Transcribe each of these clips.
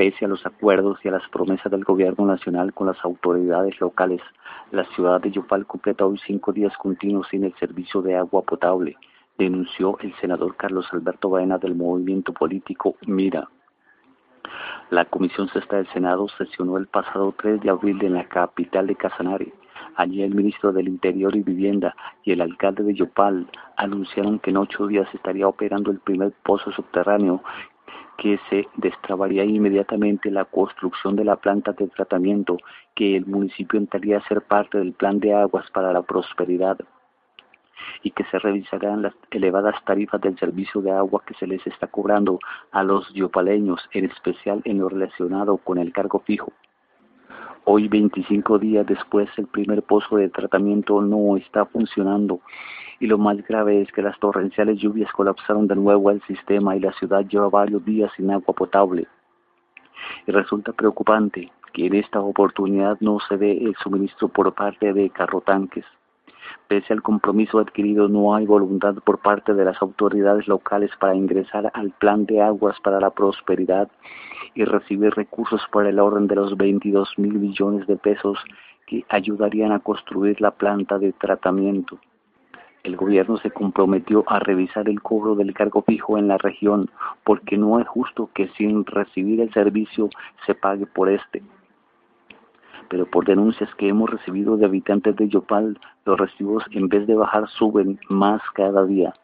Pese a los acuerdos y a las promesas del gobierno nacional con las autoridades locales, la ciudad de Yopal completa hoy cinco días continuos sin el servicio de agua potable, denunció el senador Carlos Alberto Baena del movimiento político Mira. La Comisión Sexta del Senado sesionó el pasado 3 de abril en la capital de Casanare. Allí el ministro del Interior y Vivienda y el alcalde de Yopal anunciaron que en ocho días estaría operando el primer pozo subterráneo que se destrabaría inmediatamente la construcción de la planta de tratamiento que el municipio entraría a ser parte del plan de aguas para la prosperidad y que se revisarán las elevadas tarifas del servicio de agua que se les está cobrando a los yopaleños, en especial en lo relacionado con el cargo fijo. Hoy, 25 días después, el primer pozo de tratamiento no está funcionando y lo más grave es que las torrenciales lluvias colapsaron de nuevo el sistema y la ciudad lleva varios días sin agua potable. Y resulta preocupante que en esta oportunidad no se ve el suministro por parte de carrotanques. Pese al compromiso adquirido, no hay voluntad por parte de las autoridades locales para ingresar al plan de aguas para la prosperidad y recibir recursos por el orden de los 22 mil millones de pesos que ayudarían a construir la planta de tratamiento. El gobierno se comprometió a revisar el cobro del cargo fijo en la región porque no es justo que sin recibir el servicio se pague por este. Pero por denuncias que hemos recibido de habitantes de Yopal, los recibos en vez de bajar suben más cada día.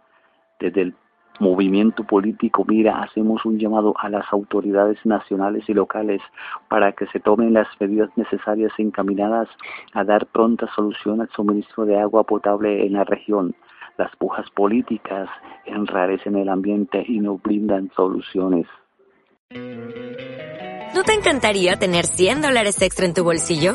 Desde el movimiento político Mira hacemos un llamado a las autoridades nacionales y locales para que se tomen las medidas necesarias encaminadas a dar pronta solución al suministro de agua potable en la región. Las pujas políticas enrarecen el ambiente y no brindan soluciones. ¿No te encantaría tener 100 dólares extra en tu bolsillo?